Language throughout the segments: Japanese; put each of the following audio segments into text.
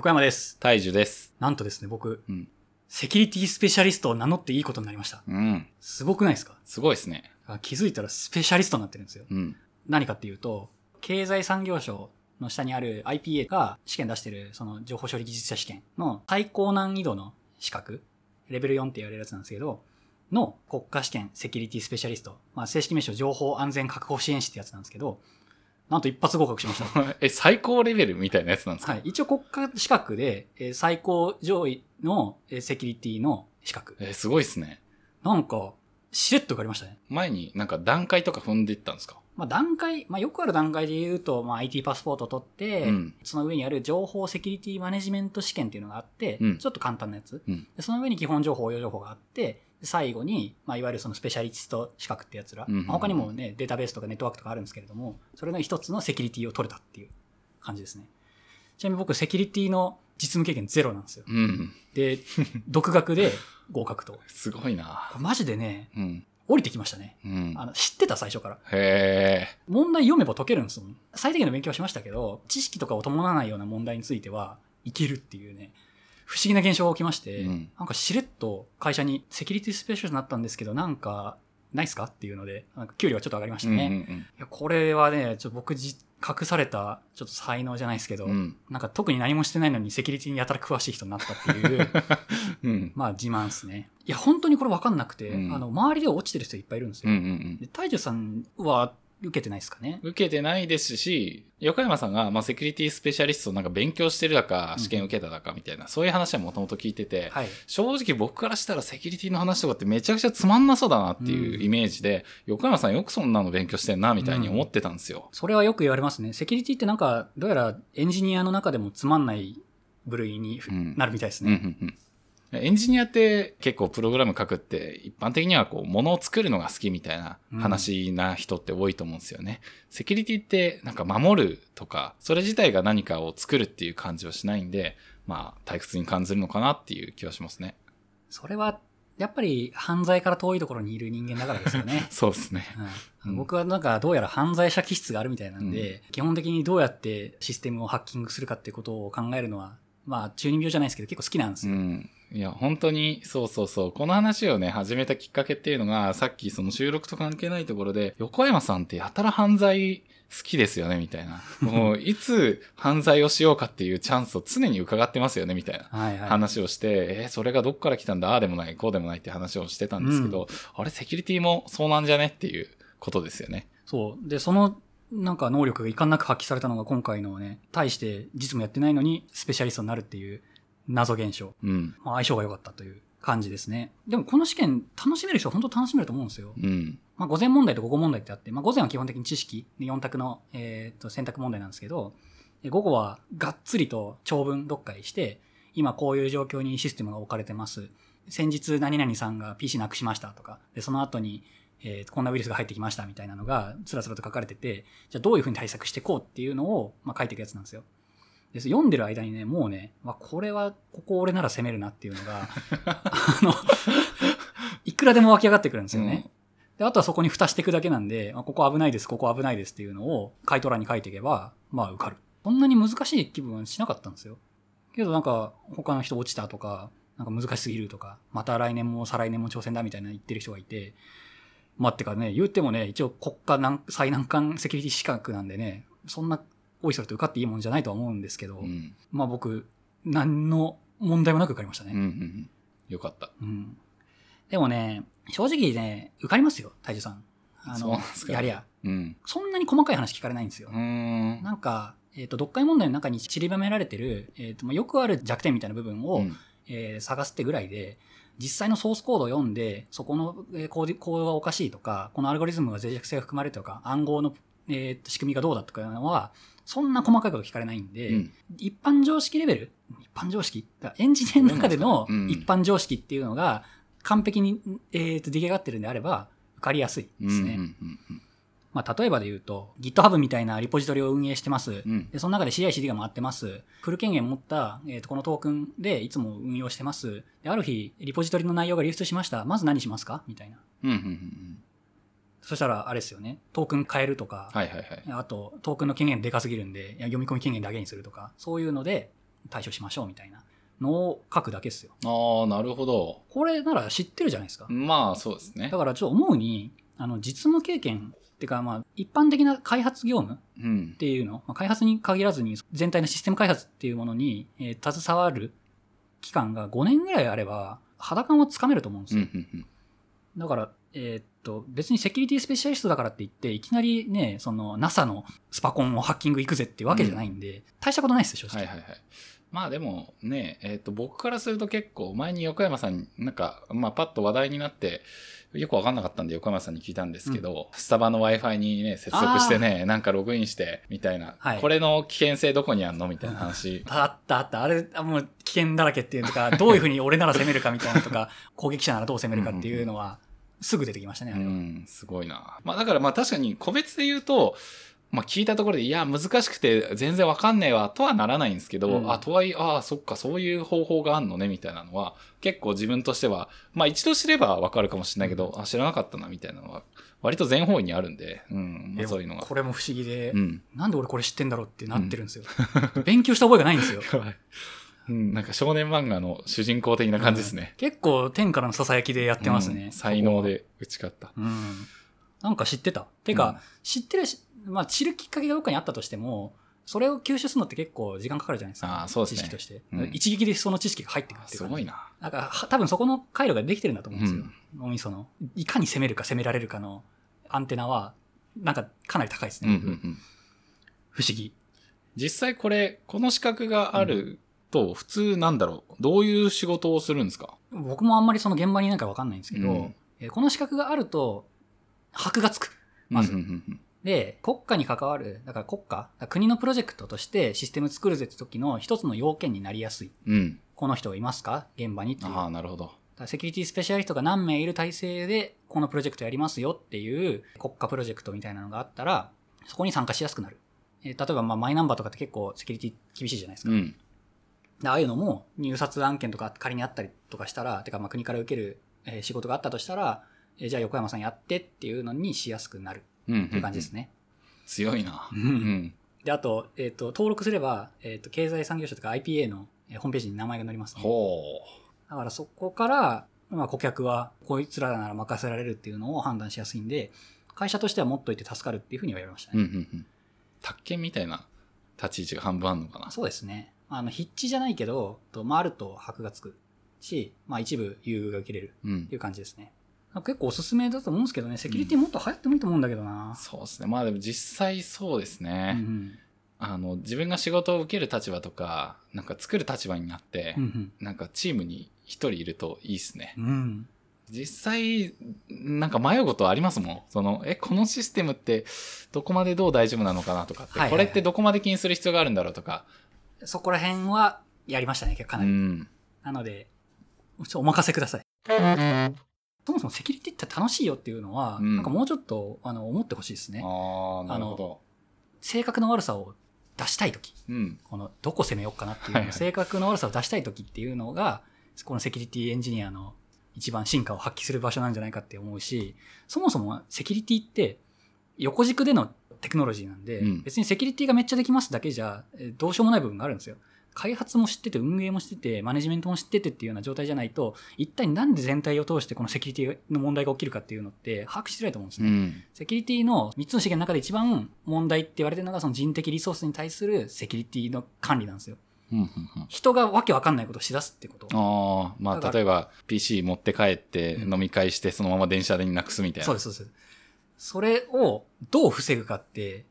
横山です。大樹です。なんとですね、僕、うん。セキュリティスペシャリストを名乗っていいことになりました。うん。すごくないですか？すごいですね。あ気づいたらスペシャリストになってるんですよ。うん。何かっていうと、経済産業省の下にある IPA が試験出してる、その情報処理技術者試験の最高難易度の資格、レベル4って言われるやつなんですけど、の国家試験セキュリティスペシャリスト、まあ正式名称情報安全確保支援士ってやつなんですけど、なんと一発合格しました。え、最高レベルみたいなやつなんですか？はい。一応国家資格で、えー最高上位の、えーセキュリティの資格。え、すごいですね。なんか、しれっと受かりましたね。前になんか段階とか踏んでいったんですか？まあ段階、まあよくある段階で言うと、まあ IT パスポートを取って、うんその上にある情報セキュリティマネジメント試験っていうのがあって、うんちょっと簡単なやつ。うん。でその上に基本情報、応用情報があって、で最後に、まあ、いわゆるそのスペシャリスト資格ってやつら、まあ他にもね、データベースとかネットワークとかあるんですけれども、それの一つのセキュリティを取れたっていう感じですね。ちなみに僕、セキュリティの実務経験ゼロなんですよ。うん。で、独学で合格と。すごいなマジでね、うん。降りてきましたね。うん。あの、知ってた最初から。問題読めば解けるんですもん。最低限の勉強はしましたけど、知識とかを伴わないような問題についてはいけるっていうね、不思議な現象が起きまして、うんなんかしれっと会社にセキュリティスペシャルになったんですけど、なんか、ないっすか？っていうので、なんか給料がちょっと上がりましたうんね。いやこれはね、ちょっと僕じ、隠された、ちょっと才能じゃないですけど、うん。うん。なんか特に何もしてないのにセキュリティにやたら詳しい人になったっていう、うん。まあ自慢ですね。いや、本当にこれ分かんなくて、うんあの、周りで落ちてる人いっぱいいるんですうん。うよ。ん。で、大樹さんは受けてないですかね受けてないですし、横山さんが、まあ、セキュリティスペシャリストなんか勉強してるだか、うん試験受けただかみたいな、そういう話はもともと聞いてて、はい。正直僕からしたらセキュリティの話とかってめちゃくちゃつまんなそうだなっていうイメージで、横山さんよくそんなの勉強してんなみたいに思ってたんですよ。それはよく言われますね。セキュリティってなんか、どうやらエンジニアの中でもつまんない部類にうんなるみたいですうんうね。んうんエンジニアって結構プログラム書くって一般的にはこう物を作るのが好きみたいな話な人って多いと思うんですよね。セキュリティってなんか守るとか、それ自体が何かを作るっていう感じはしないんで、まあ退屈に感じるのかなっていう気はしますね。それは、やっぱり犯罪から遠いところにいる人間だからですよね。そうですね。うんうん僕はなんかどうやら犯罪者気質があるみたいなんで、基本的にどうやってシステムをハッキングするかっていうことを考えるのは、まあ中二病じゃないですけど結構好きなんですよ。うん。いや、本当に、そうそうそう。この話をね、始めたきっかけっていうのが、さっきその収録と関係ないところで、横山さんってやたら犯罪好きですよね、みたいな。もう、いつ犯罪をしようかっていうチャンスを常に伺ってますよね、みたいな。はいはい。話をして、えーそれがどっから来たんだ、ああでもない、こうでもないって話をしてたんですけど、あれ、セキュリティもそうなんじゃね？っていうことですよね。そう。で、その、なんか能力がいかんなく発揮されたのが今回のね、対して実務やってないのにスペシャリストになるっていう謎現象。うん。まあ、相性が良かったという感じですね。でもこの試験楽しめる人は本当楽しめると思うんですよ。うん。まあ、午前問題と午後問題ってあって、まあ、午前は基本的に知識、4択の、えーと選択問題なんですけど、え午後はがっつりと長文読解して、今こういう状況にシステムが置かれてます。先日何々さんが PC なくしましたとか、で、その後に、えーこんなウイルスが入ってきましたみたいなのがつらつらと書かれてて、じゃあどういうふうに対策していこうっていうのを、まあ、書いていくやつなんですよ。で読んでる間にね、もうね、まあ、これは、ここ俺なら攻めるなっていうのが、あの、いくらでも湧き上がってくるんですよね。で、あとはそこに蓋していくだけなんで、あここ危ないです、ここ危ないですっていうのを回答欄に書いていけば、まあ受かる。そんなに難しい気分はしなかったんですよ。けどなんか、他の人落ちたとか、なんか難しすぎるとか、また来年も再来年も挑戦だみたいな言ってる人がいて、まあ、ってかね、言ってもね、一応国家難最難関セキュリティ資格なんでね、そんな、おいそれと受かっていいもんじゃないとは思うんですけど、うん。まあ僕、何の問題もなく受かりましたね。うん。うん。よかった。うん。でもね、正直ね、受かりますよ、大樹さん。あのやりゃ。うん。そんなに細かい話聞かれないんですよう。ーん。なんか、えっ、と、読解問題の中に散りばめられてる、えっ、と、まあよくある弱点みたいな部分を、うんえー探すってぐらいで、実際のソースコードを読んで、そこの、えーコードがおかしいとか、このアルゴリズムが脆弱性が含まれてるとか、暗号の、えーと仕組みがどうだとかいうのは、そんな細かいこと聞かれないんで、うん。一般常識レベル一般常識エンジニアの中での一般常識っていうのが完璧に、えーと出来上がってるんであれば、受かりやすいですね。うんうんうんまあ、例えばで言うと、GitHub みたいなリポジトリを運営してます。うんで、その中で CI/CD が回ってます。フル権限持った、えーとこのトークンでいつも運用してます。で、ある日、リポジトリの内容が流出しました。まず何しますか？みたいな。うんうんうんうんそしたら、あれですよね。トークン変えるとか、はいはいはい。あと、トークンの権限でかすぎるんで、読み込み権限だけにするとか、そういうので、対処しましょうみたいなのを書くだけですよ。ああ、なるほど。これなら知ってるじゃないですか。まあ、そうですねだ。からちょっと思うに、あの、実務経験ってか、まあ、一般的な開発業務うんっ。ていうの、まあ、開発に限らずに、全体のシステム開発っていうものに、えー携わる期間が5年ぐらいあれば、肌感をつかめると思うんですうん、うよ。ん、うん。だから、えーっと、別にセキュリティスペシャリストだからって言って、いきなりね、その NASA のスパコンをハッキング行くぜってわけじゃないんで、大したことないですよ、正直。はいはいはい。まあでもね、えっ、と、僕からすると結構、前に横山さんに、なんか、まあパッと話題になって、よくわかんなかったんで横山さんに聞いたんですけど、スタバの Wi-Fi にね、接続してね、なんかログインして、みたいな、はいこれの危険性どこにあんの？みたいな話。あったあった。あれ、あもう危険だらけっていうのか、どういうふうに俺なら攻めるかみたいなのとか、攻撃者ならどう攻めるかっていうのは、すぐ出てきましたね、あれは。うん、すごいな。まあだからまあ確かに個別で言うと、まあ聞いたところで、いや、難しくて全然わかんねえわ、とはならないんですけど、うんあ、とはいえ、ああ、そっか、そういう方法があんのね、みたいなのは、結構自分としては、まあ一度知ればわかるかもしれないけど、あ、知らなかったな、みたいなのは、割と全方位にあるんで、うん、まあ、そういうのが。これも不思議で、うん。なんで俺これ知ってんだろうってなってるんですよ。勉強した覚えがないんですよ。うん、なんか少年漫画の主人公的な感じですね。結構天からの囁きでやってますね。うん才能で打ち勝った。うん。なんか知ってた？てか、うん知ってるし、まあ知るきっかけがどっかにあったとしても、それを吸収するのって結構時間かかるじゃないですか。あーそうですね知識として。うん一撃でその知識が入ってくるっていうすごい。な。なんか、は多分そこの回路ができてるんだと思うんですよ。うん脳みその。いかに攻めるか攻められるかのアンテナは、なんかかなり高いですうんうね。んうん。不思議。実際これ、この資格があると、普通なんだろうどういう仕事をするんですか？僕もあんまりその現場にいないからわかんないんですけど、うんえーこの資格があると、箔がつく。まずうんうんうんで、国家に関わる、だから国家、国のプロジェクトとしてシステム作るぜって時の一つの要件になりやすい。うん。うん。この人いますか？現場にっていう。ああ、なるほど。セキュリティスペシャリストが何名いる体制で、このプロジェクトやりますよっていう国家プロジェクトみたいなのがあったら、そこに参加しやすくなる。えー例えば、まあ、マイナンバーとかって結構セキュリティ厳しいじゃないですか。うん。でああいうのも入札案件とか仮にあったりとかしたら、てかまあ国から受ける、えー仕事があったとしたら、えーじゃあ横山さんやってっていうのにしやすくなるうん。っていう感じですね。強いな。ううんん。で、あと、えっ、と、登録すれば、えっ、と、経済産業省とか IPA のえーホームページに名前が載りますね。ほだからそこから、まあ、顧客はこいつらなら任せられるっていうのを判断しやすいんで、会社としては持っといて助かるっていうふうには言われましたう。うんね。うんうん。宅建みたいな立ち位置が半分あんのかな。そうですね。あの、筆致じゃないけど、と回ると箔がつくし、まあ一部優遇が受けれるうんってい。う感じですね。結構おすすめだと思うんですけどね、セキュリティもっと流行ってもいいと思うんだけどな。そうですね。まあでも実際そうですうね。んあの、自分が仕事を受ける立場とか、なんか作る立場になってうん。う、んなんかチームに一人いるといいですね。うん。うん。実際、なんか迷うことありますもん。その、え、このシステムってどこまでどう大丈夫なのかなとかって、はいはいはいこれってどこまで気にする必要があるんだろうとか。そこら辺はやりましたね、かうなり。ん。なので、お任せください。そもそもセキュリティって楽しいよっていうのは、うんなんかもうちょっとあの思ってほしいですね。ああ、なるほど。性格の悪さを出したいとき、うん。このどこ攻めようかなっていう性格の悪さを出したいときっていうのが、このセキュリティエンジニアの一番進化を発揮する場所なんじゃないかって思うし、そもそもセキュリティって横軸でのテクノロジーなんで、うん別にセキュリティがめっちゃできますだけじゃえーどうしようもない部分があるんですよ。開発も知ってて、運営も知ってて、マネジメントも知っててっていうような状態じゃないと、一体なんで全体を通してこのセキュリティの問題が起きるかっていうのって把握しづらいと思うんですね。うん。セキュリティの3つの資源の中で一番問題って言われてるのがその人的リソースに対するセキュリティの管理なんですよ。人がわけわかんないことをしだすってこと。ああ、まあ、例えば PC 持って帰ってうん飲み会してそのまま電車でなくすみたいな。そうです、そうです。それをどう防ぐかって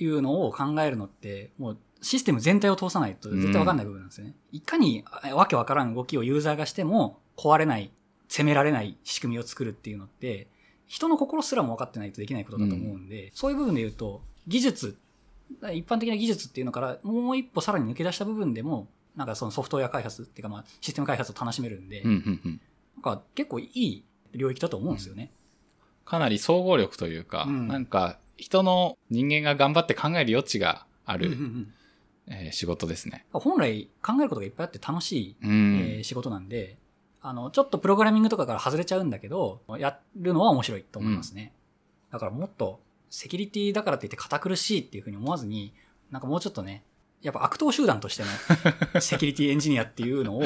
いうのを考えるのって、もうシステム全体を通さないと絶対わかんない部分なんですよね。いかにあわけわからん動きをユーザーがしても壊れない、責められない仕組みを作るっていうのって、人の心すらも分かってないとできないことだと思うんで、そういう部分で言うと、技術、一般的な技術っていうのからもう一歩さらに抜け出した部分でも、なんかそのソフトウェア開発っていうかまあシステム開発を楽しめるんで、うんうんうん。なんか結構いい領域だと思うんですよね。かなり総合力というか、うんなんか人の人間が頑張って考える余地がある、うんうんうんえー仕事ですね。本来考えることがいっぱいあって楽しい、うん。えー仕事なんで、あの、ちょっとプログラミングとかから外れちゃうんだけど、やるのは面白いと思いますね。だからもっと、セキュリティだからって言って堅苦しいっていうふうに思わずに、なんかもうちょっとね、やっぱ悪党集団としての セキュリティエンジニアっていうのを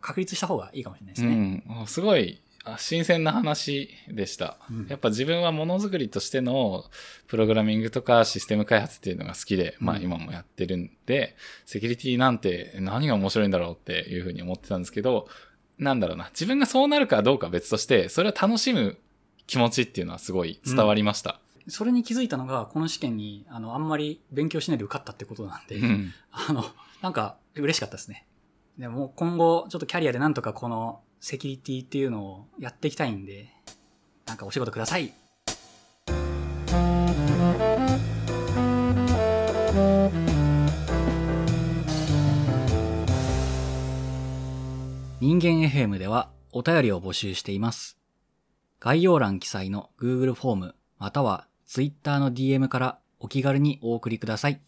確立した方がいいかもしれないですうね。ん。すごい、あ新鮮な話でした。うんやっぱ自分はものづくりとしてのプログラミングとかシステム開発っていうのが好きで、まあうん今もやってるんで、セキュリティなんて何が面白いんだろうっていうふうに思ってたんですけど、なんだろうな、自分がそうなるかどうかは別として、それを楽しむ気持ちっていうのはすごい伝わりました。それに気づいたのが、この試験に、あの、あんまり勉強しないで受かったってことなんで、うん。あの、なんか、嬉しかったですね。でも、今後、ちょっとキャリアでなんとかこのセキュリティっていうのをやっていきたいんで、なんかお仕事ください。人間 FM ではお便りを募集しています。概要欄記載の Google フォームまたは Twitter の DM からお気軽にお送りください。